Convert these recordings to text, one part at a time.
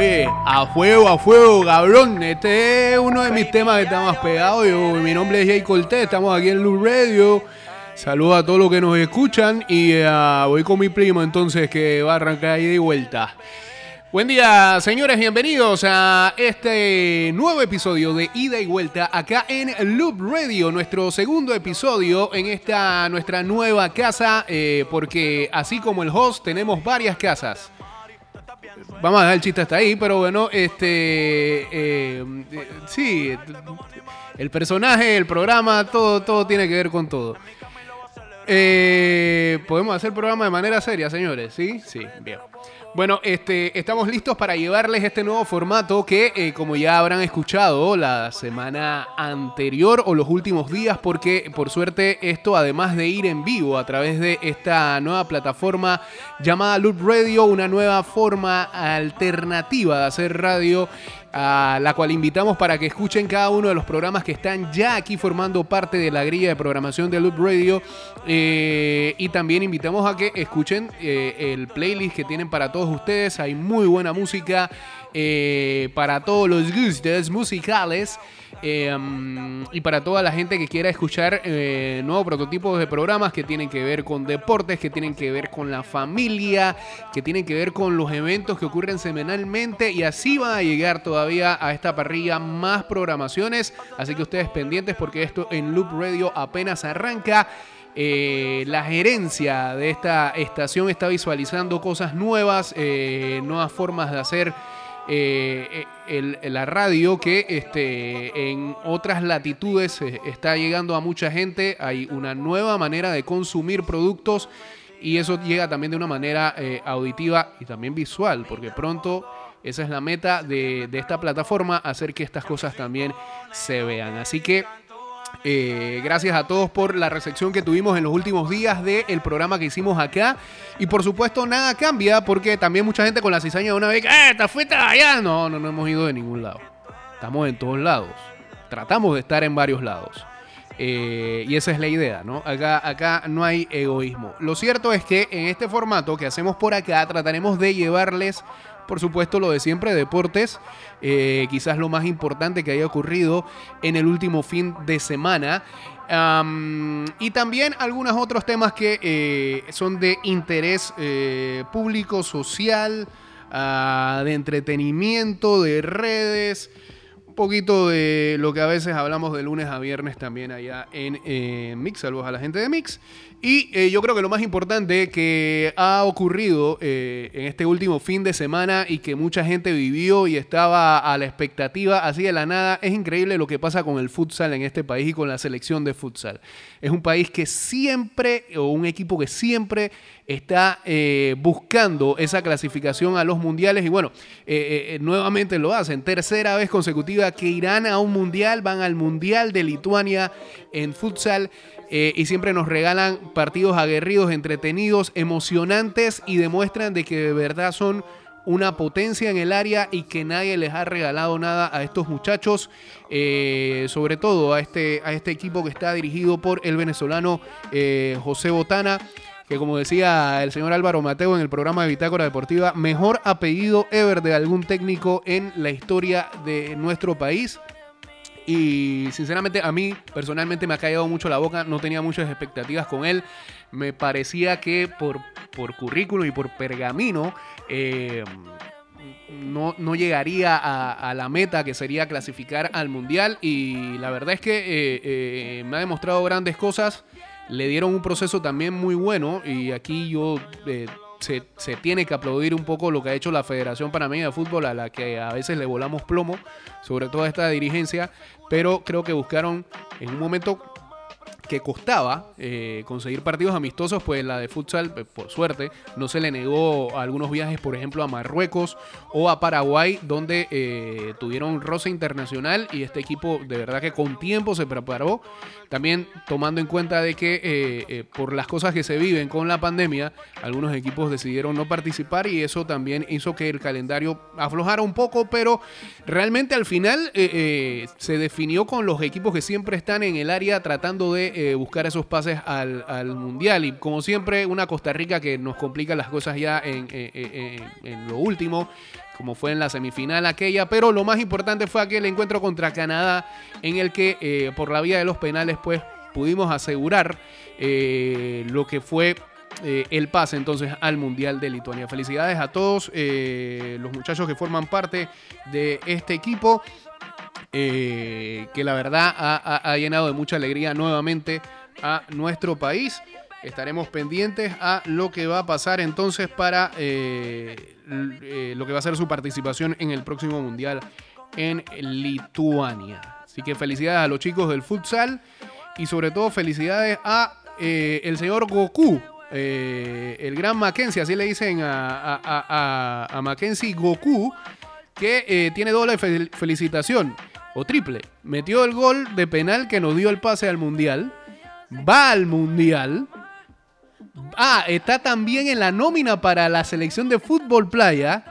A fuego, a fuego, cabrón. Este es uno de mis temas que está más pegado. Mi nombre es Jay Cortés, estamos aquí en Luz Radio. Saludos a todos los que nos escuchan y eh, voy con mi primo entonces que va a arrancar ahí de vuelta. Buen día, señores, bienvenidos a este nuevo episodio de Ida y Vuelta acá en Loop Radio, nuestro segundo episodio en esta nuestra nueva casa, eh, porque así como el host tenemos varias casas. Vamos a dejar el chiste hasta ahí, pero bueno, este, eh, sí, el personaje, el programa, todo, todo tiene que ver con todo. Eh, Podemos hacer programa de manera seria, señores, ¿sí? Sí, bien. Bueno, este, estamos listos para llevarles este nuevo formato que, eh, como ya habrán escuchado la semana anterior o los últimos días, porque por suerte esto, además de ir en vivo a través de esta nueva plataforma llamada Loop Radio, una nueva forma alternativa de hacer radio la cual invitamos para que escuchen cada uno de los programas que están ya aquí formando parte de la grilla de programación de Loop Radio. Eh, y también invitamos a que escuchen eh, el playlist que tienen para todos ustedes. Hay muy buena música eh, para todos los gustos musicales. Em, y para toda la gente que quiera escuchar eh, nuevos prototipos de programas que tienen que ver con deportes, que tienen que ver con la familia, que tienen que ver con los eventos que ocurren semanalmente y así van a llegar todavía a esta parrilla más programaciones. Así que ustedes pendientes porque esto en Loop Radio apenas arranca. Eh, la gerencia de esta estación está visualizando cosas nuevas, eh, nuevas formas de hacer eh, la radio que este, en otras latitudes eh, está llegando a mucha gente. Hay una nueva manera de consumir productos y eso llega también de una manera eh, auditiva y también visual, porque pronto esa es la meta de, de esta plataforma, hacer que estas cosas también se vean. Así que eh, gracias a todos por la recepción que tuvimos en los últimos días del programa que hicimos acá. Y por supuesto, nada cambia porque también mucha gente con la cizaña de una vez, ¡eh, te fuiste allá! No, no, no hemos ido de ningún lado. Estamos en todos lados. Tratamos de estar en varios lados. Eh, y esa es la idea, ¿no? Acá, acá no hay egoísmo. Lo cierto es que en este formato que hacemos por acá trataremos de llevarles por supuesto, lo de siempre, deportes, eh, quizás lo más importante que haya ocurrido en el último fin de semana. y también algunos otros temas que eh, son de interés eh, público, social, ah, de entretenimiento, de redes poquito de lo que a veces hablamos de lunes a viernes también allá en Mix. Saludos a la gente de Mix. Y eh, yo creo que lo más importante que ha ocurrido eh, en este último fin de semana y que mucha gente vivió y estaba a la expectativa así de la nada, es increíble lo que pasa con el futsal en este país y con la selección de futsal. Es un país que siempre, o un equipo que siempre está eh, buscando esa clasificación a los mundiales y bueno, nuevamente lo hacen. Tercera vez consecutiva que irán a un mundial, van al mundial de Lituania en futsal. Eh, y siempre nos regalan partidos aguerridos, entretenidos, emocionantes y demuestran de que de verdad son una potencia en el área y que nadie les ha regalado nada a estos muchachos, eh, sobre todo a este, a este equipo que está dirigido por el venezolano eh, José Botana, que como decía el señor Álvaro Mateo en el programa de Bitácora Deportiva, mejor apellido ever de algún técnico en la historia de nuestro país. Y sinceramente a mí personalmente me ha caído mucho la boca, no tenía muchas expectativas con él. Me parecía que por, por currículum y por pergamino eh, no, no, llegaría a, la meta que sería clasificar al Mundial. Y la verdad es que eh, eh, me ha demostrado grandes cosas. Le dieron un proceso también muy bueno y aquí yo se, se, tiene que aplaudir un poco lo que ha hecho la Federación Panameña de Fútbol, a la que a veces le volamos plomo, sobre todo esta dirigencia, pero creo que buscaron en un momento que costaba eh, conseguir partidos amistosos, pues la de futsal, eh, por suerte, no se le negó algunos viajes, por ejemplo, a Marruecos o a Paraguay, donde eh, tuvieron roce internacional y este equipo de verdad que con tiempo se preparó. También tomando en cuenta de que por las cosas que se viven con la pandemia, algunos equipos decidieron no participar y eso también hizo que el calendario aflojara un poco, pero realmente al final se definió con los equipos que siempre están en el área tratando de de buscar esos pases al, al, Mundial. Y como siempre, una Costa Rica que nos complica las cosas ya en, en lo último como fue en la semifinal aquella, pero lo más importante fue aquel encuentro contra Canadá en el que por la vía de los penales pues pudimos asegurar lo que fue eh, el pase entonces al Mundial de Lituania. Felicidades a todos eh, los muchachos que forman parte de este equipo, eh, que la verdad ha, llenado de mucha alegría nuevamente a nuestro país. Estaremos pendientes a lo que va a pasar entonces para lo que va a ser su participación en el próximo Mundial en Lituania. Así que felicidades a los chicos del futsal y sobre todo felicidades a el señor Goku, eh, el gran Mackenzie, así le dicen a, Mackenzie Goku, que eh, tiene doble felicitación o triple. Metió el gol de penal que nos dio el pase al mundial. Va al mundial. Ah, está también en la nómina para la selección de fútbol playa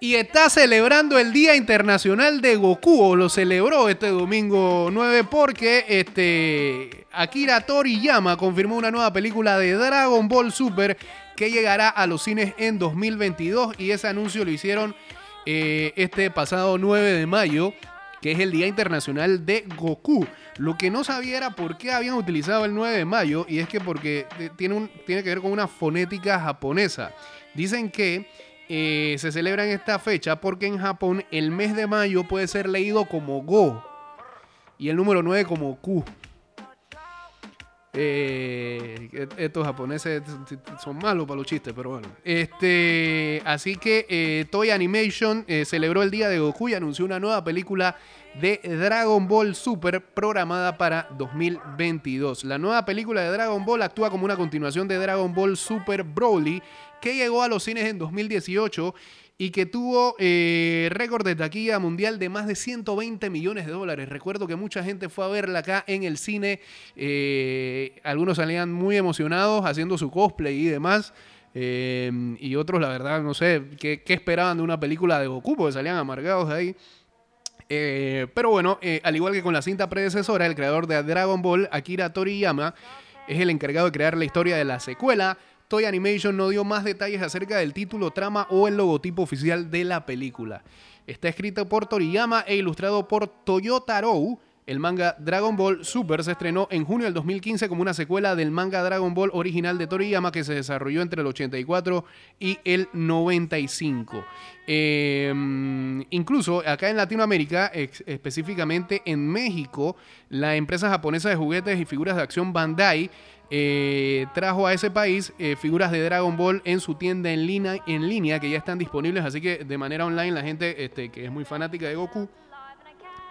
y está celebrando el Día Internacional de Goku, lo celebró este domingo 9 porque este, Akira Toriyama confirmó una nueva película de Dragon Ball Super que llegará a los cines en 2022 y ese anuncio lo hicieron eh, este pasado 9 de mayo que es el Día Internacional de Goku. Lo que no sabía era por qué habían utilizado el 9 de mayo y es que porque tiene, un, tiene que ver con una fonética japonesa. Dicen que eh, se celebra en esta fecha porque en Japón el mes de mayo puede ser leído como Go y el número 9 como Q. Eh, estos japoneses son malos para los chistes, pero bueno. Este, así que eh, Toy Animation celebró el día de Goku y anunció una nueva película de Dragon Ball Super programada para 2022. La nueva película de Dragon Ball actúa como una continuación de Dragon Ball Super Broly que llegó a los cines en 2018 y que tuvo eh, récord de taquilla mundial de más de 120 millones de dólares. Recuerdo que mucha gente fue a verla acá en el cine. Eh, algunos salían muy emocionados haciendo su cosplay y demás. Eh, y otros, la verdad, no sé qué, esperaban de una película de Goku, porque salían amargados de ahí. pero bueno, al igual que con la cinta predecesora, el creador de Dragon Ball, Akira Toriyama, es el encargado de crear la historia de la secuela Toy Animation no dio más detalles acerca del título, trama o el logotipo oficial de la película. Está escrito por Toriyama e ilustrado por Toyotaro. El manga Dragon Ball Super se estrenó en junio del 2015 como una secuela del manga Dragon Ball original de Toriyama que se desarrolló entre el 84 y el 95. Em, incluso acá en Latinoamérica, específicamente en México, la empresa japonesa de juguetes y figuras de acción Bandai eh, trajo a ese país eh, figuras de Dragon Ball en su tienda en línea, en línea que ya están disponibles, así que de manera online la gente este, que es muy fanática de Goku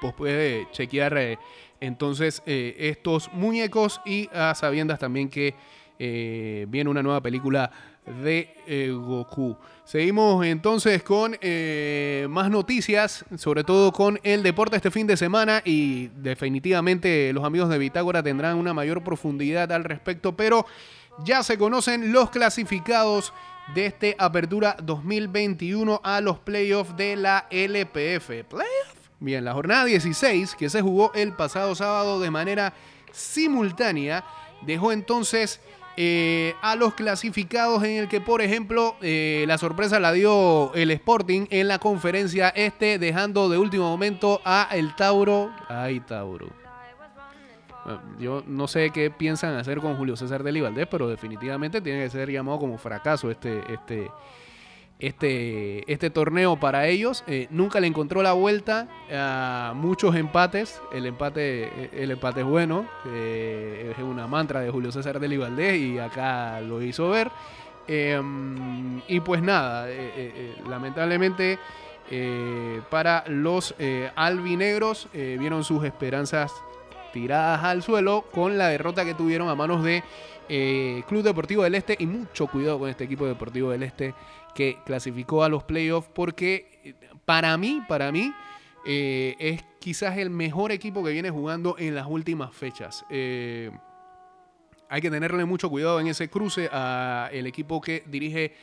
pues puede chequear eh, entonces estos muñecos y a sabiendas también que viene una nueva película de eh, Goku. Seguimos entonces con eh, más noticias, sobre todo con el deporte este fin de semana y definitivamente los amigos de Bitágora tendrán una mayor profundidad al respecto, pero ya se conocen los clasificados de este Apertura 2021 a los playoffs de la LPF. ¿Playoff? Bien, la jornada 16 que se jugó el pasado sábado de manera simultánea dejó entonces eh, a los clasificados en el que, por ejemplo, eh, la sorpresa la dio el Sporting en la conferencia este, dejando de último momento a el Tauro. Ay, Tauro. yo no sé qué piensan hacer con Julio César de pero definitivamente tiene que ser llamado como fracaso este, este, este, este torneo para ellos. Eh, nunca le encontró la vuelta a muchos empates. El empate, el empate es bueno. es una mantra de Julio César del Valdés y acá lo hizo ver. Em, y pues nada, eh, eh, lamentablemente para los albinegros vieron sus esperanzas tiradas al suelo con la derrota que tuvieron a manos de Club Deportivo del Este y mucho cuidado con este equipo deportivo del Este que clasificó a los playoffs porque eh, para mí, para mí, eh, es quizás el mejor equipo que viene jugando en las últimas fechas. Eh, hay que tenerle mucho cuidado en ese cruce al equipo que dirige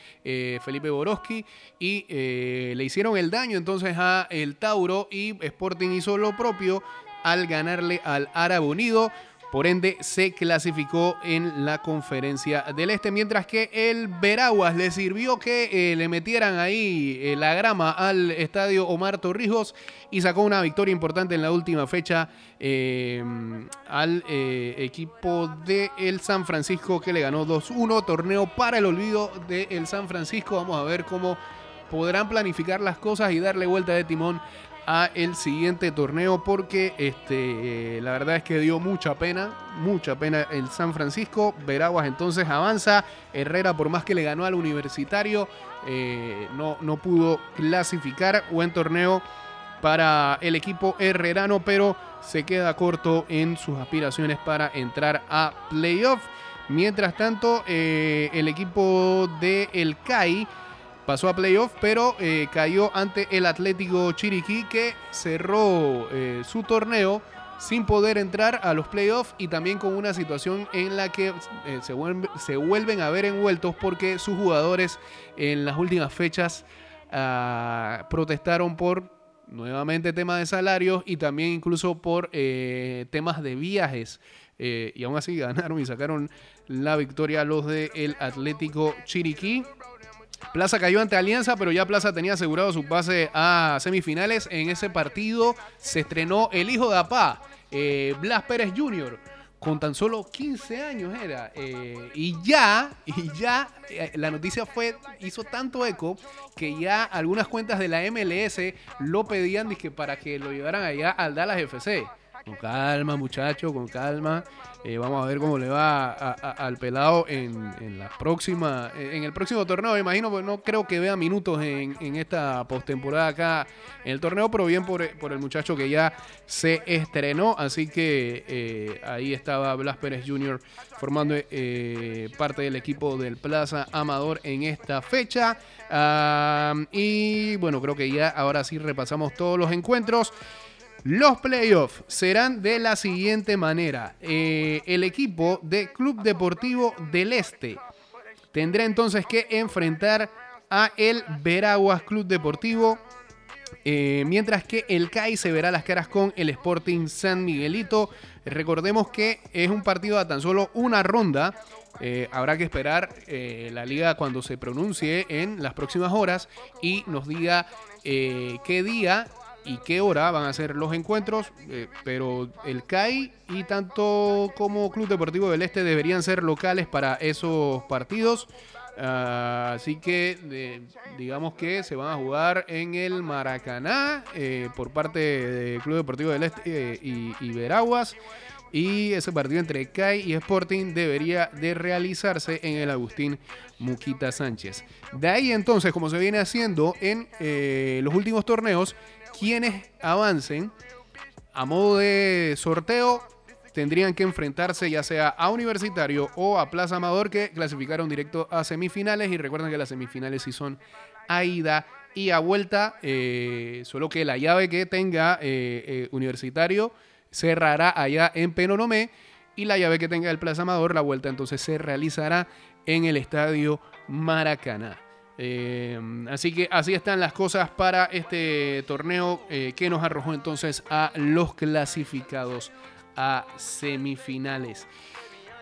Felipe Borowski y le hicieron el daño entonces a el Tauro y Sporting hizo lo propio al ganarle al Árabe Unido Por ende, se clasificó en la conferencia del Este, mientras que el Veraguas le sirvió que eh, le metieran ahí eh, la grama al estadio Omar Torrijos y sacó una victoria importante en la última fecha eh, al equipo de el San Francisco que le ganó 2-1, torneo para el olvido del el San Francisco. Vamos a ver cómo podrán planificar las cosas y darle vuelta de timón a el siguiente torneo porque este, la verdad es que dio mucha pena, mucha pena el San Francisco. Veraguas entonces avanza. Herrera, por más que le ganó al universitario, eh, no, no pudo clasificar. Buen torneo para el equipo herrerano, pero se queda corto en sus aspiraciones para entrar a playoff. Mientras tanto, eh, el equipo de El CAI pasó a playoff, pero eh, cayó ante el Atlético Chiriquí que cerró eh, su torneo sin poder entrar a los playoffs y también con una situación en la que eh, se, se, vuelven a ver envueltos porque sus jugadores en las últimas fechas ah, protestaron por nuevamente temas de salarios y también incluso por temas de viajes. y aún así ganaron y sacaron la victoria los del Atlético Chiriquí. Plaza cayó ante Alianza, pero ya Plaza tenía asegurado su pase a semifinales. En ese partido se estrenó el hijo de Apá, eh, Blas Pérez Jr., con tan solo 15 años era. Eh, y ya, y ya, eh, la noticia fue, hizo tanto eco que ya algunas cuentas de la MLS lo pedían para que lo llevaran allá al Dallas FC. Con calma, muchacho, con calma. Eh, vamos a ver cómo le va al pelado en, la próxima, en el próximo torneo. Imagino, pues no creo que vea minutos en, esta postemporada acá en el torneo, pero bien por, el muchacho que ya se estrenó. Así que eh, ahí estaba Blas Pérez Jr. formando eh, parte del equipo del Plaza Amador en esta fecha. Ah, y bueno, creo que ya ahora sí repasamos todos los encuentros. Los playoffs serán de la siguiente manera. Eh, el equipo de Club Deportivo del Este tendrá entonces que enfrentar a el Veraguas Club Deportivo. Eh, mientras que el CAI se verá las caras con el Sporting San Miguelito. Recordemos que es un partido a tan solo una ronda. Eh, habrá que esperar la liga cuando se pronuncie en las próximas horas y nos diga qué día y qué hora van a ser los encuentros, eh, pero el CAI y tanto como Club Deportivo del Este deberían ser locales para esos partidos. Ah, así que digamos que se van a jugar en el Maracaná eh, por parte del Club Deportivo del Este eh, y, Veraguas. Y ese partido entre CAI y Sporting debería de realizarse en el Agustín Muquita Sánchez. De ahí entonces, como se viene haciendo en los últimos torneos, quienes avancen a modo de sorteo tendrían que enfrentarse ya sea a Universitario o a Plaza Amador que clasificaron directo a semifinales y recuerden que las semifinales sí son a ida y a vuelta, eh, solo que la llave que tenga eh, eh, Universitario cerrará allá en Penonomé y la llave que tenga el Plaza Amador, la vuelta entonces se realizará en el Estadio Maracaná. Eh, así que así están las cosas para este torneo eh, que nos arrojó entonces a los clasificados a semifinales.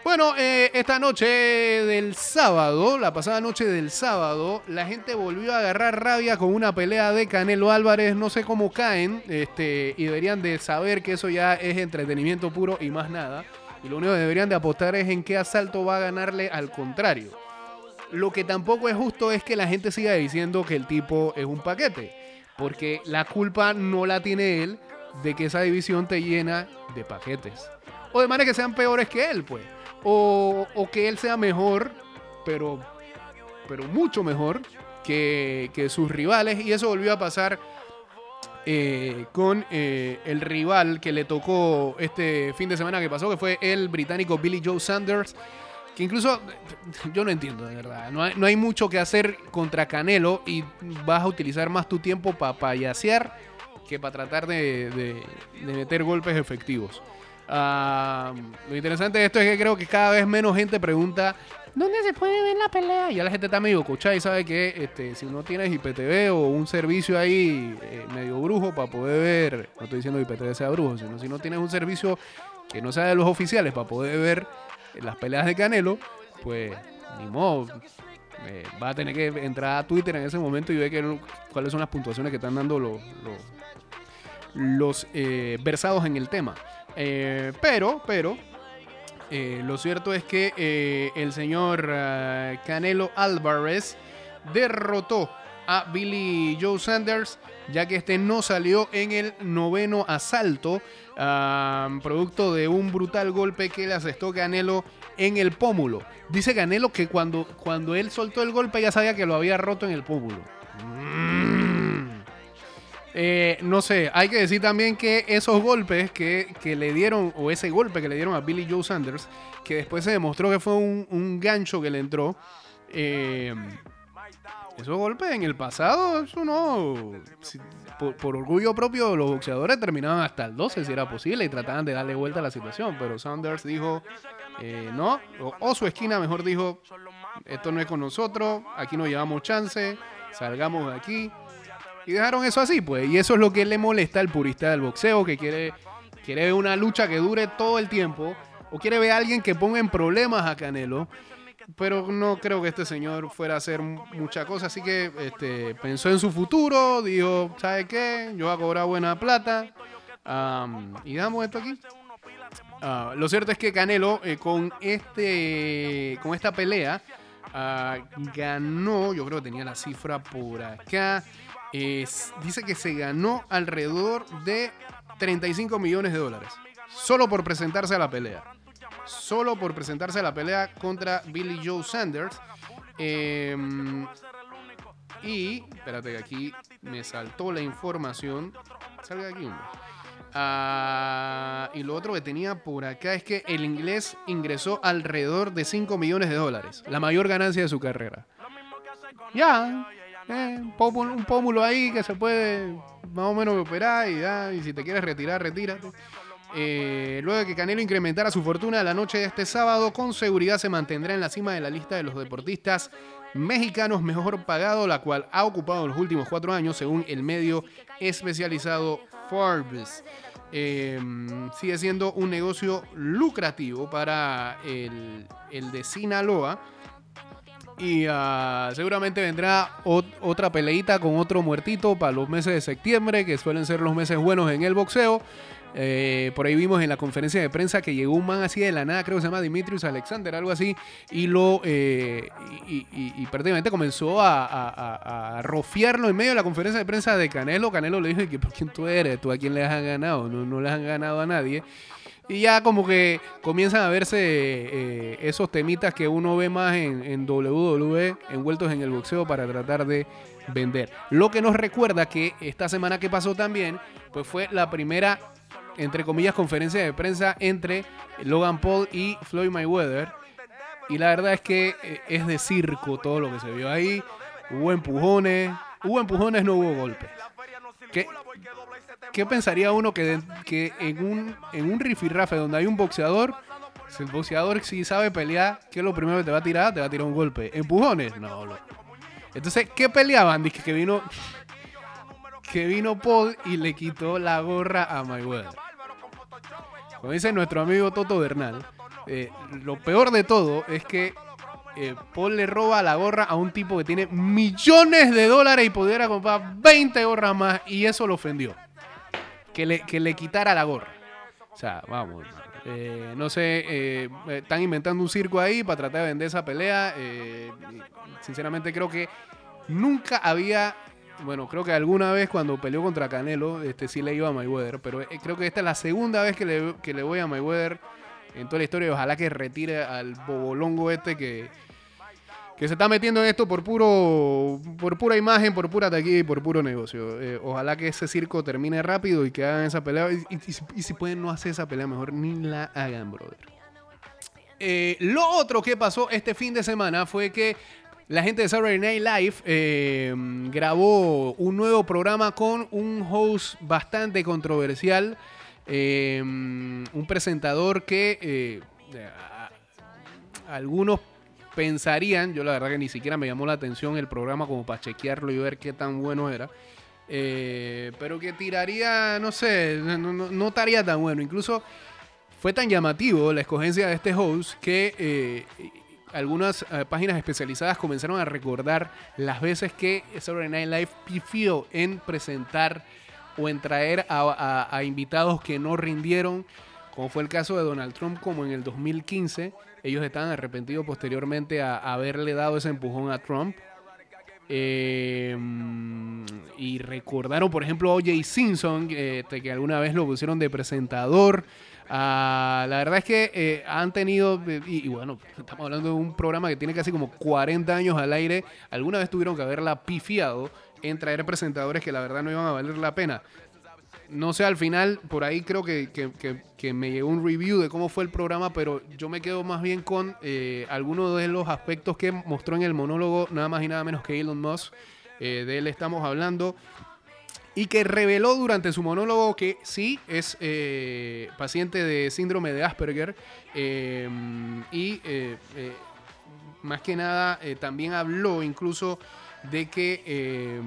Bueno, eh, esta noche del sábado, la pasada noche del sábado, la gente volvió a agarrar rabia con una pelea de Canelo Álvarez. No sé cómo caen, este, y deberían de saber que eso ya es entretenimiento puro y más nada. Y lo único que deberían de apostar es en qué asalto va a ganarle al contrario. Lo que tampoco es justo es que la gente siga diciendo que el tipo es un paquete, porque la culpa no la tiene él de que esa división te llena de paquetes. O de manera que sean peores que él, pues. O, que él sea mejor, pero, pero mucho mejor que, sus rivales. Y eso volvió a pasar eh, con eh, el rival que le tocó este fin de semana que pasó, que fue el británico Billy Joe Sanders que incluso yo no entiendo, de verdad. No hay, no hay mucho que hacer contra Canelo y vas a utilizar más tu tiempo para payasear que para tratar de, meter golpes efectivos. Ah, lo interesante de esto es que creo que cada vez menos gente pregunta ¿Dónde se puede ver la pelea? Ya la gente está medio cochada y sabe que este, si no tienes IPTV o un servicio ahí eh, medio brujo para poder ver, no estoy diciendo IPTV sea brujo, sino si no tienes un servicio que no sea de los oficiales para poder ver las peleas de Canelo, pues ni modo. Eh, va a tener que entrar a Twitter en ese momento y ver que, cuáles son las puntuaciones que están dando los, los, eh, versados en el tema. Eh, pero, pero, lo cierto es que el señor Canelo Álvarez derrotó a Billy Joe Sanders, ya que este no salió en el noveno asalto, producto de un brutal golpe que le asestó Canelo en el pómulo. Dice Canelo que cuando, cuando él soltó el golpe ya sabía que lo había roto en el pómulo. Mm. Eh, no sé, hay que decir también que esos golpes que, le dieron, o ese golpe que le dieron a Billy Joe Sanders, que después se demostró que fue un, gancho que le entró, eh, esos golpes en el pasado, eso no. por, orgullo propio, los boxeadores terminaban hasta el 12 si era posible y trataban de darle vuelta a la situación. Pero Sanders dijo: eh, no, o, su esquina mejor dijo: Esto no es con nosotros, aquí no llevamos chance, salgamos de aquí. Y dejaron eso así, pues. Y eso es lo que le molesta al purista del boxeo, que quiere, quiere ver una lucha que dure todo el tiempo. O quiere ver a alguien que ponga en problemas a Canelo pero no creo que este señor fuera a hacer mucha cosa, así que este, pensó en su futuro, dijo, ¿sabe qué? Yo voy a cobrar buena plata y damos esto aquí. Ah, lo cierto es que Canelo eh, con este con esta pelea ah, ganó, yo creo que tenía la cifra por acá, dice que se ganó alrededor de 35 millones de dólares, solo por presentarse a la pelea solo por presentarse a la pelea contra Billy Joe Sanders. Em, y, espérate que aquí me saltó la información. Salga aquí, hombre. Ah, y lo otro que tenía por acá es que el inglés ingresó alrededor de 5 millones de dólares, la mayor ganancia de su carrera. Ya, eh, un, pómulo ahí que se puede más o menos operar y, ya, y si te quieres retirar, retírate. Eh, luego de que Canelo incrementara su fortuna la noche de este sábado, con seguridad se mantendrá en la cima de la lista de los deportistas mexicanos mejor pagado, la cual ha ocupado en los últimos cuatro años, según el medio especializado Forbes. Em, sigue siendo un negocio lucrativo para el, de Sinaloa. Y ah, seguramente vendrá otra peleita con otro muertito para los meses de septiembre, que suelen ser los meses buenos en el boxeo. Eh, por ahí vimos en la conferencia de prensa que llegó un man así de la nada, creo que se llama Dimitrius Alexander, algo así, y lo eh, y, prácticamente comenzó a, rofiarlo en medio de la conferencia de prensa de Canelo. Canelo le dijo por quién tú eres, tú a quién le has ganado, no, no le han ganado a nadie. Y ya como que comienzan a verse eh, esos temitas que uno ve más en, en WWE envueltos en el boxeo para tratar de vender. Lo que nos recuerda que esta semana que pasó también, pues fue la primera entre comillas, conferencia de prensa entre Logan Paul y Floyd Mayweather. Y la verdad es que eh, es de circo todo lo que se vio ahí. Hubo empujones, hubo empujones, no hubo golpes. ¿Qué, qué pensaría uno que, que en un, en un rifirrafe donde hay un boxeador, si el boxeador si sabe pelear, ¿qué es lo primero que te va a tirar? Te va a tirar un golpe. ¿Empujones? No, no. Entonces, ¿qué peleaban? Dice que vino que vino Paul y le quitó la gorra a Mayweather. Como dice nuestro amigo Toto Bernal, eh, lo peor de todo es que eh, Paul le roba la gorra a un tipo que tiene millones de dólares y pudiera comprar 20 gorras más y eso lo ofendió. Que le, que le quitara la gorra. O sea, vamos. Eh, no sé, están inventando un circo ahí para tratar de vender esa pelea. sinceramente creo que nunca había bueno, creo que alguna vez cuando peleó contra Canelo, este sí le iba a Mayweather, pero eh, creo que esta es la segunda vez que le, que le voy a Mayweather en toda la historia. Ojalá que retire al bobolongo este que, que se está metiendo en esto por puro por pura imagen, por pura taquilla y por puro negocio. Eh, ojalá que ese circo termine rápido y que hagan esa pelea. Y, si pueden no hacer esa pelea, mejor ni la hagan, brother. Eh, lo otro que pasó este fin de semana fue que la gente de Saturday Night Live eh, grabó un nuevo programa con un host bastante controversial, eh, un presentador que eh, algunos pensarían, yo la verdad que ni siquiera me llamó la atención el programa como para chequearlo y ver qué tan bueno era, pero que tiraría, no sé, no, estaría tan bueno. Incluso fue tan llamativo la escogencia de este host que eh, algunas eh, páginas especializadas comenzaron a recordar las veces que Saturday Night Live pifió en presentar o en traer a, invitados que no rindieron, como fue el caso de Donald Trump, como en el 2015. Ellos estaban arrepentidos posteriormente a, haberle dado ese empujón a Trump. Eh, y recordaron, por ejemplo, a O.J. Simpson, eh, que alguna vez lo pusieron de presentador. Ah, la verdad es que eh, han tenido, y, bueno, estamos hablando de un programa que tiene casi como 40 años al aire. Alguna vez tuvieron que haberla pifiado en traer presentadores que la verdad no iban a valer la pena. No sé, al final, por ahí creo que, me llegó un review de cómo fue el programa, pero yo me quedo más bien con eh, algunos de los aspectos que mostró en el monólogo, nada más y nada menos que Elon Musk. Eh, de él estamos hablando y que reveló durante su monólogo que sí es eh, paciente de síndrome de Asperger y eh, eh, más que nada también habló incluso de que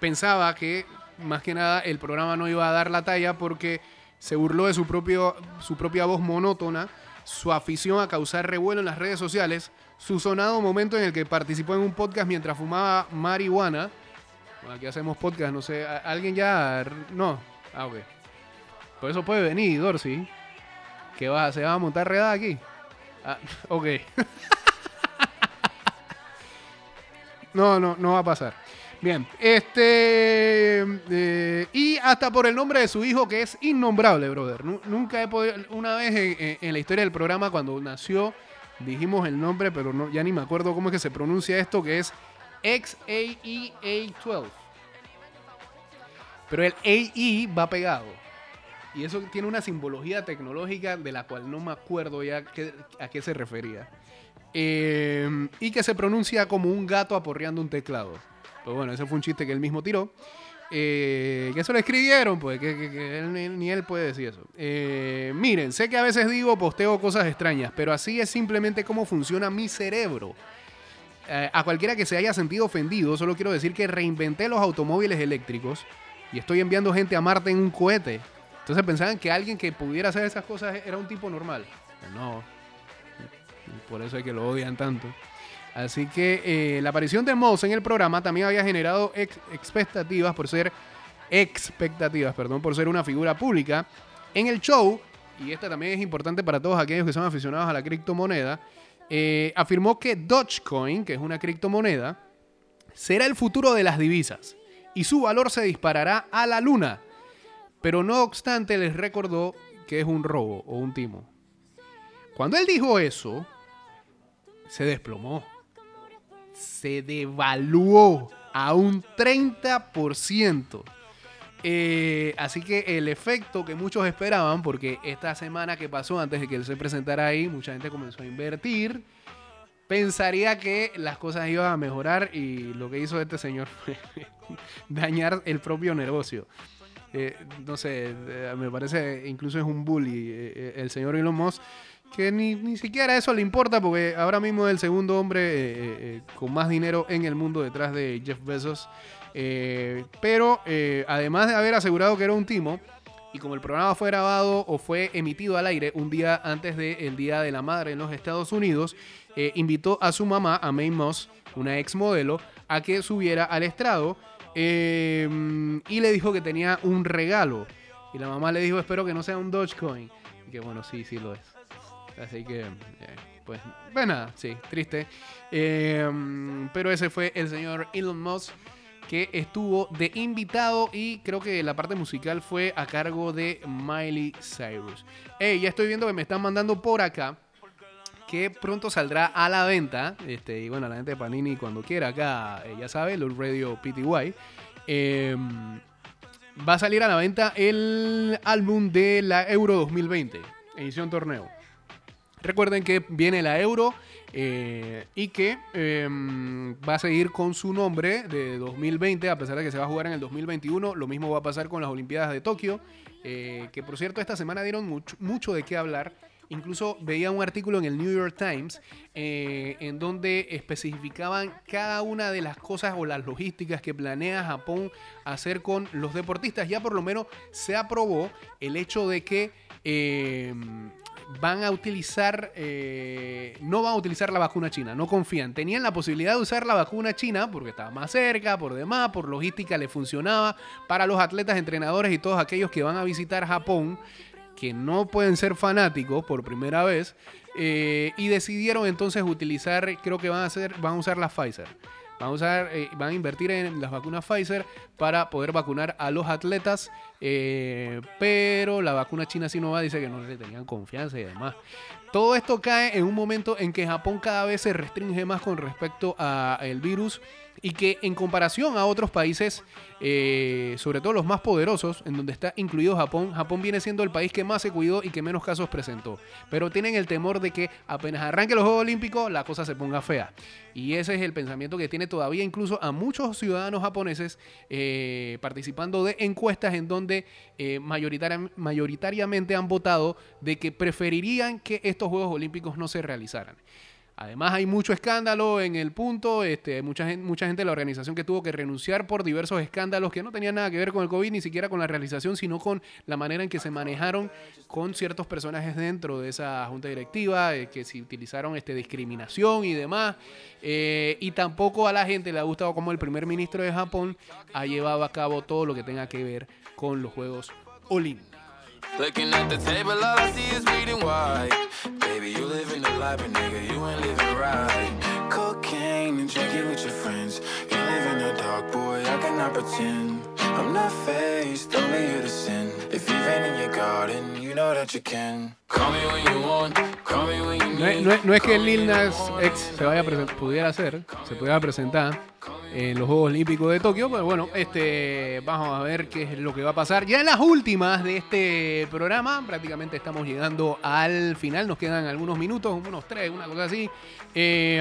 pensaba que más que nada el programa no iba a dar la talla porque se burló de su, propio, su propia voz monótona, su afición a causar revuelo en las redes sociales, su sonado momento en el que participó en un podcast mientras fumaba marihuana, aquí hacemos podcast, no sé, ¿alguien ya? No. Ah, ok. Por eso puede venir, Dorsi. ¿Qué va? ¿Se va a montar redada aquí? Ah, ok. no, no, no va a pasar. Bien, este. Eh, y hasta por el nombre de su hijo, que es innombrable, brother. Nunca he podido. Una vez en, la historia del programa, cuando nació, dijimos el nombre, pero no, ya ni me acuerdo cómo es que se pronuncia esto, que es XAEA12. Pero el AE va pegado. Y eso tiene una simbología tecnológica de la cual no me acuerdo ya a qué se refería. Eh, y que se pronuncia como un gato aporreando un teclado. Pues bueno, ese fue un chiste que él mismo tiró. Eh, que eso lo escribieron, pues que, ni él puede decir eso. Eh, miren, sé que a veces digo, posteo cosas extrañas, pero así es simplemente cómo funciona mi cerebro. Eh, a cualquiera que se haya sentido ofendido, solo quiero decir que reinventé los automóviles eléctricos y estoy enviando gente a Marte en un cohete. Entonces pensaban que alguien que pudiera hacer esas cosas era un tipo normal. No. Por eso es que lo odian tanto. Así que eh, la aparición de Moss en el programa también había generado expectativas por ser expectativas, perdón, por ser una figura pública en el show. Y esta también es importante para todos aquellos que son aficionados a la criptomoneda. Eh, afirmó que Dogecoin, que es una criptomoneda, será el futuro de las divisas y su valor se disparará a la luna. Pero no obstante les recordó que es un robo o un timo. Cuando él dijo eso, se desplomó. Se devaluó a un 30%. Eh, así que el efecto que muchos esperaban, porque esta semana que pasó antes de que él se presentara ahí, mucha gente comenzó a invertir. Pensaría que las cosas iban a mejorar y lo que hizo este señor fue dañar el propio negocio. Eh, no sé, eh, me parece incluso es un bully el señor Elon Musk que ni, ni, siquiera eso le importa porque ahora mismo es el segundo hombre con más dinero en el mundo detrás de Jeff Bezos. Eh, pero eh, además de haber asegurado que era un timo, y como el programa fue grabado o fue emitido al aire un día antes del Día de la Madre en los Estados Unidos, eh, invitó a su mamá, a May Moss, una ex modelo, a que subiera al estrado y le dijo que tenía un regalo. Y la mamá le dijo, espero que no sea un Dogecoin. Y que bueno, sí, sí lo es. Así que, pues, pues nada, sí, triste. pero ese fue el señor Elon Musk que estuvo de invitado y creo que la parte musical fue a cargo de Miley Cyrus. Hey, ya estoy viendo que me están mandando por acá que pronto saldrá a la venta. Este, y bueno, la gente de Panini cuando quiera acá, eh, ya sabe, Lord Radio PTY. Em, va a salir a la venta el álbum de la Euro 2020, edición torneo. Recuerden que viene la Euro eh, y que em, va a seguir con su nombre de 2020, a pesar de que se va a jugar en el 2021. Lo mismo va a pasar con las Olimpiadas de Tokio, eh, que por cierto esta semana dieron mucho, de qué hablar. Incluso veía un artículo en el New York Times eh, en donde especificaban cada una de las cosas o las logísticas que planea Japón hacer con los deportistas. Ya por lo menos se aprobó el hecho de que eh, van a utilizar, eh, no van a utilizar la vacuna china, no confían. Tenían la posibilidad de usar la vacuna china porque estaba más cerca, por demás, por logística le funcionaba para los atletas, entrenadores y todos aquellos que van a visitar Japón que no pueden ser fanáticos por primera vez eh, y decidieron entonces utilizar, creo que van a hacer, van a usar la Pfizer. Van a, eh, van a invertir en las vacunas Pfizer para poder vacunar a los atletas, eh, pero la vacuna china Sinovac dice que no le tenían confianza y demás. Todo esto cae en un momento en que Japón cada vez se restringe más con respecto al virus y que en comparación a otros países, eh, sobre todo los más poderosos, en donde está incluido Japón, Japón viene siendo el país que más se cuidó y que menos casos presentó. Pero tienen el temor de que apenas arranque los Juegos Olímpicos, la cosa se ponga fea. Y ese es el pensamiento que tiene todavía incluso a muchos ciudadanos japoneses eh, participando de encuestas en donde eh, mayoritariamente han votado de que preferirían que estos Juegos Olímpicos no se realizaran. Además hay mucho escándalo en el punto, este, mucha, gente, mucha gente de la organización que tuvo que renunciar por diversos escándalos que no tenían nada que ver con el COVID, ni siquiera con la realización, sino con la manera en que se manejaron con ciertos personajes dentro de esa junta directiva, eh, que se utilizaron este, discriminación y demás. Eh, y tampoco a la gente le ha gustado como el primer ministro de Japón ha llevado a cabo todo lo que tenga que ver con los Juegos Olímpicos. Baby, you living the life, but nigga, you ain't living right. Cocaine and drinking with your friends. You live in the dark, boy, I cannot pretend. I'm not faced, only you to sin. If you've in your garden, you know that you can. Call me when you want, call me when you need. No, no, no es que Lil Nas X se vaya a presentar, pudiera hacer, se pudiera presentar en los Juegos Olímpicos de Tokio. Pero bueno, este, vamos a ver qué es lo que va a pasar. Ya en las últimas de este programa, prácticamente estamos llegando al final. Nos quedan algunos minutos, unos tres, una cosa así. Eh,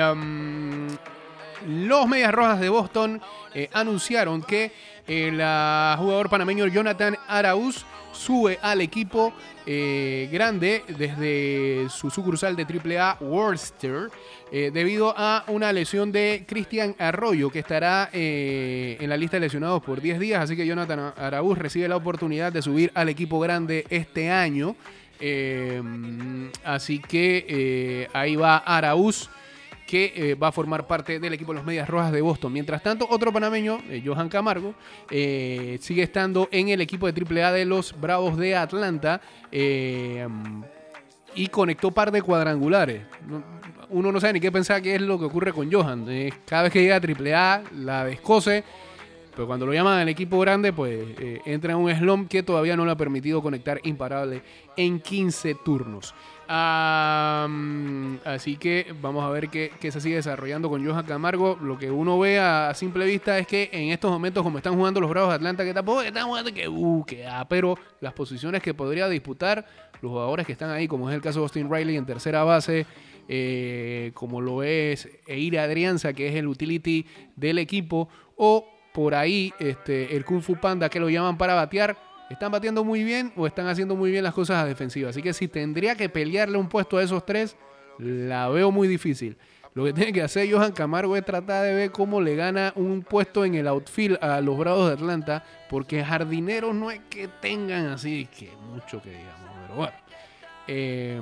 los Medias Rojas de Boston eh, anunciaron que el jugador panameño Jonathan Arauz sube al equipo eh, grande desde su sucursal de AAA Worcester eh, debido a una lesión de Cristian Arroyo que estará eh, en la lista de lesionados por 10 días. Así que Jonathan Araúz recibe la oportunidad de subir al equipo grande este año. así que ahí va Araúz que eh, va a formar parte del equipo de los Medias Rojas de Boston. Mientras tanto, otro panameño, eh, Johan Camargo, eh, sigue estando en el equipo de AAA de los Bravos de Atlanta y conectó par de cuadrangulares. Uno no sabe ni qué pensar qué es lo que ocurre con Johan. cada vez que llega a AAA, la descose. Pero cuando lo llaman al equipo grande, pues entra en un slump que todavía no le ha permitido conectar imparable en 15 turnos así que vamos a ver qué, se sigue desarrollando con Johan Camargo. Lo que uno ve a, simple vista es que en estos momentos, como están jugando los Bravos de Atlanta, que tampoco están jugando que, uh, que pero las posiciones que podría disputar los jugadores que están ahí, como es el caso de Austin Riley en tercera base, eh, como lo es Eira Adrianza, que es el utility del equipo, o por ahí este, el Kung Fu Panda, que lo llaman para batear ¿Están batiendo muy bien o están haciendo muy bien las cosas a defensiva? Así que si tendría que pelearle un puesto a esos tres, la veo muy difícil. Lo que tiene que hacer Johan Camargo es tratar de ver cómo le gana un puesto en el outfield a los Bravos de Atlanta, porque jardineros no es que tengan así que mucho que digamos, pero bueno. Eh,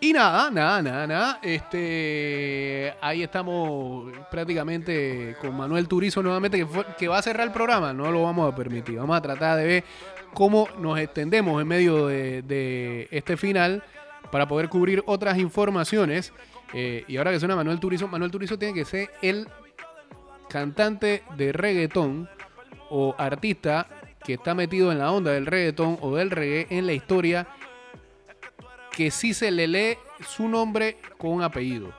y nada, nada, nada, nada. Este, ahí estamos prácticamente con Manuel Turizo nuevamente, que, que va a cerrar el programa. No lo vamos a permitir. Vamos a tratar de ver cómo nos extendemos en medio de, este final para poder cubrir otras informaciones. Eh, y ahora que suena Manuel Turizo, Manuel Turizo tiene que ser el cantante de reggaetón o artista que está metido en la onda del reggaetón o del reggae en la historia que sí se le lee su nombre con apellido.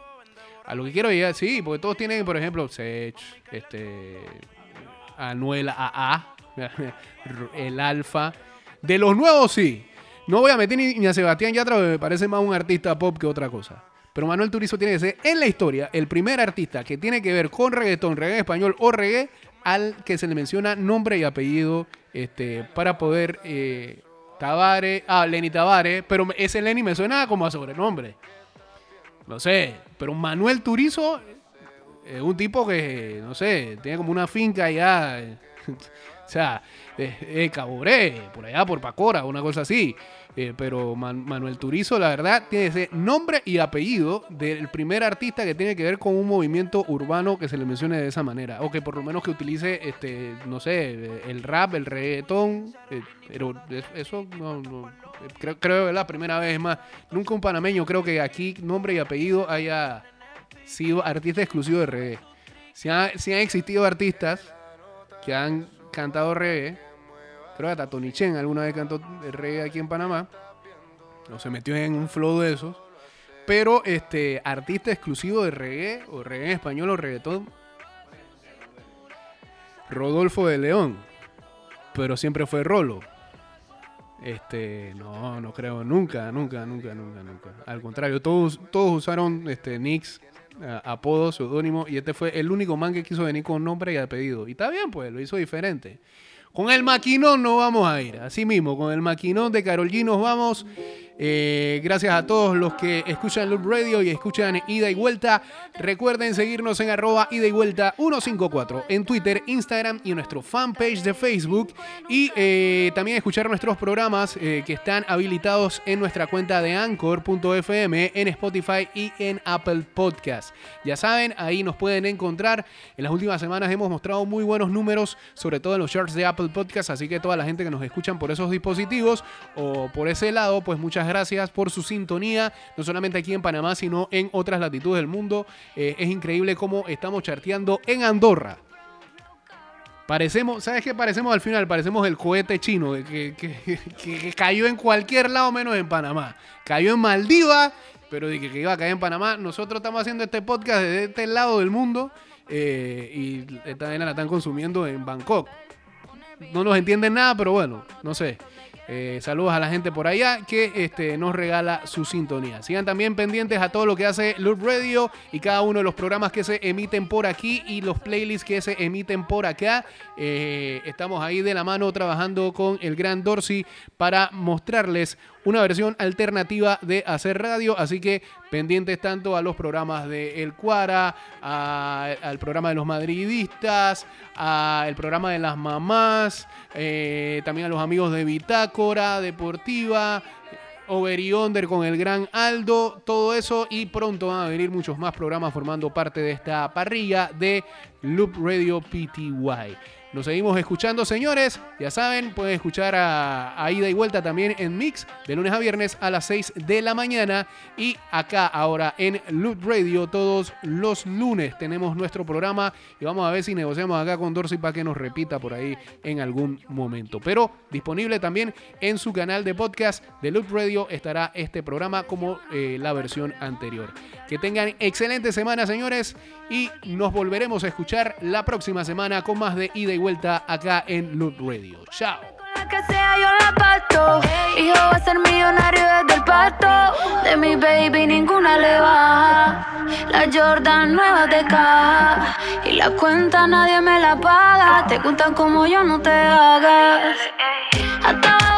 A lo que quiero llegar, sí, porque todos tienen, por ejemplo, Sech, este, Anuel AA, el Alfa. De los nuevos, sí. No voy a meter ni, a Sebastián Yatra, me parece más un artista pop que otra cosa. Pero Manuel Turizo tiene que ser en la historia el primer artista que tiene que ver con reggaetón, reggae español o reggae al que se le menciona nombre y apellido este, para poder eh, Tavares, ah, Lenny Tavares, pero ese Lenny me suena como a sobrenombre. No sé, pero Manuel Turizo es un tipo que, no sé, tiene como una finca allá O sea, eh, Caboré, por allá por Pacora, una cosa así. Eh, pero Manuel Turizo, la verdad, tiene ese nombre y apellido del primer artista que tiene que ver con un movimiento urbano que se le mencione de esa manera. O que por lo menos que utilice, este, no sé, el rap, el reggaetón. Eh, pero eso no, creo, creo que es la primera vez más. Nunca un panameño, creo que aquí nombre y apellido haya sido artista exclusivo de reggae. Si, si han existido artistas que han cantado reggae, que hasta Tony Chen alguna vez cantó reggae aquí en Panamá, o se metió en un flow de esos, pero este artista exclusivo de reggae, o reggae en español o reggaetón, Rodolfo de León, pero siempre fue Rolo. Este, no, no creo, nunca, nunca, nunca, nunca, nunca. Al contrario, todos, todos usaron este, nicks, apodos, seudónimo, y este fue el único man que quiso venir con nombre y apellido. Y está bien, pues, lo hizo diferente. Con el maquinón no vamos a ir. Así mismo, con el maquinón de Carol nos vamos. Eh, gracias a todos los que escuchan Loop Radio y escuchan Ida y Vuelta. Recuerden seguirnos en arroba Ida y Vuelta 154 en Twitter, Instagram y nuestro fanpage de Facebook. Y eh, también escuchar nuestros programas eh, que están habilitados en nuestra cuenta de Anchor.fm, en Spotify y en Apple Podcast. Ya saben, ahí nos pueden encontrar. En las últimas semanas hemos mostrado muy buenos números, sobre todo en los charts de Apple Podcast. Así que toda la gente que nos escuchan por esos dispositivos o por ese lado, pues muchas gracias por su sintonía, no solamente aquí en Panamá, sino en otras latitudes del mundo. Eh, es increíble cómo estamos charteando en Andorra. Parecemos, ¿sabes qué parecemos al final? Parecemos el cohete chino que, que, cayó en cualquier lado menos en Panamá. Cayó en Maldivas, pero dije que iba a caer en Panamá. Nosotros estamos haciendo este podcast desde este lado del mundo eh, y esta la están consumiendo en Bangkok. No nos entienden nada, pero bueno, no sé. Eh, saludos a la gente por allá que este, nos regala su sintonía. Sigan también pendientes a todo lo que hace Loop Radio y cada uno de los programas que se emiten por aquí y los playlists que se emiten por acá. Eh, estamos ahí de la mano trabajando con el gran Dorsey para mostrarles una versión alternativa de hacer radio. Así que pendientes tanto a los programas de El Cuara, al programa de los madridistas, al programa de las mamás, eh, también a los amigos de Bitácora Deportiva. Over y Under con el gran Aldo, todo eso y pronto van a venir muchos más programas formando parte de esta parrilla de Loop Radio PTY. Nos seguimos escuchando, señores. Ya saben, pueden escuchar a, Ida y Vuelta también en Mix de lunes a viernes a las 6 de la mañana. Y acá ahora en Loot Radio todos los lunes tenemos nuestro programa y vamos a ver si negociamos acá con Dorsey para que nos repita por ahí en algún momento. Pero disponible también en su canal de podcast de Loot Radio estará este programa como eh, la versión anterior. Que tengan excelente semana, señores, y nos volveremos a escuchar la próxima semana con más de ida y vuelta acá en Loop Radio. Chao. Que sea yo la pasto. Hijo va a ser millonario desde el pasto. De mi baby ninguna le baja. La Jordan nueva de caja. Y la cuenta nadie me la paga. Te gustan como yo, no te hagas. Hasta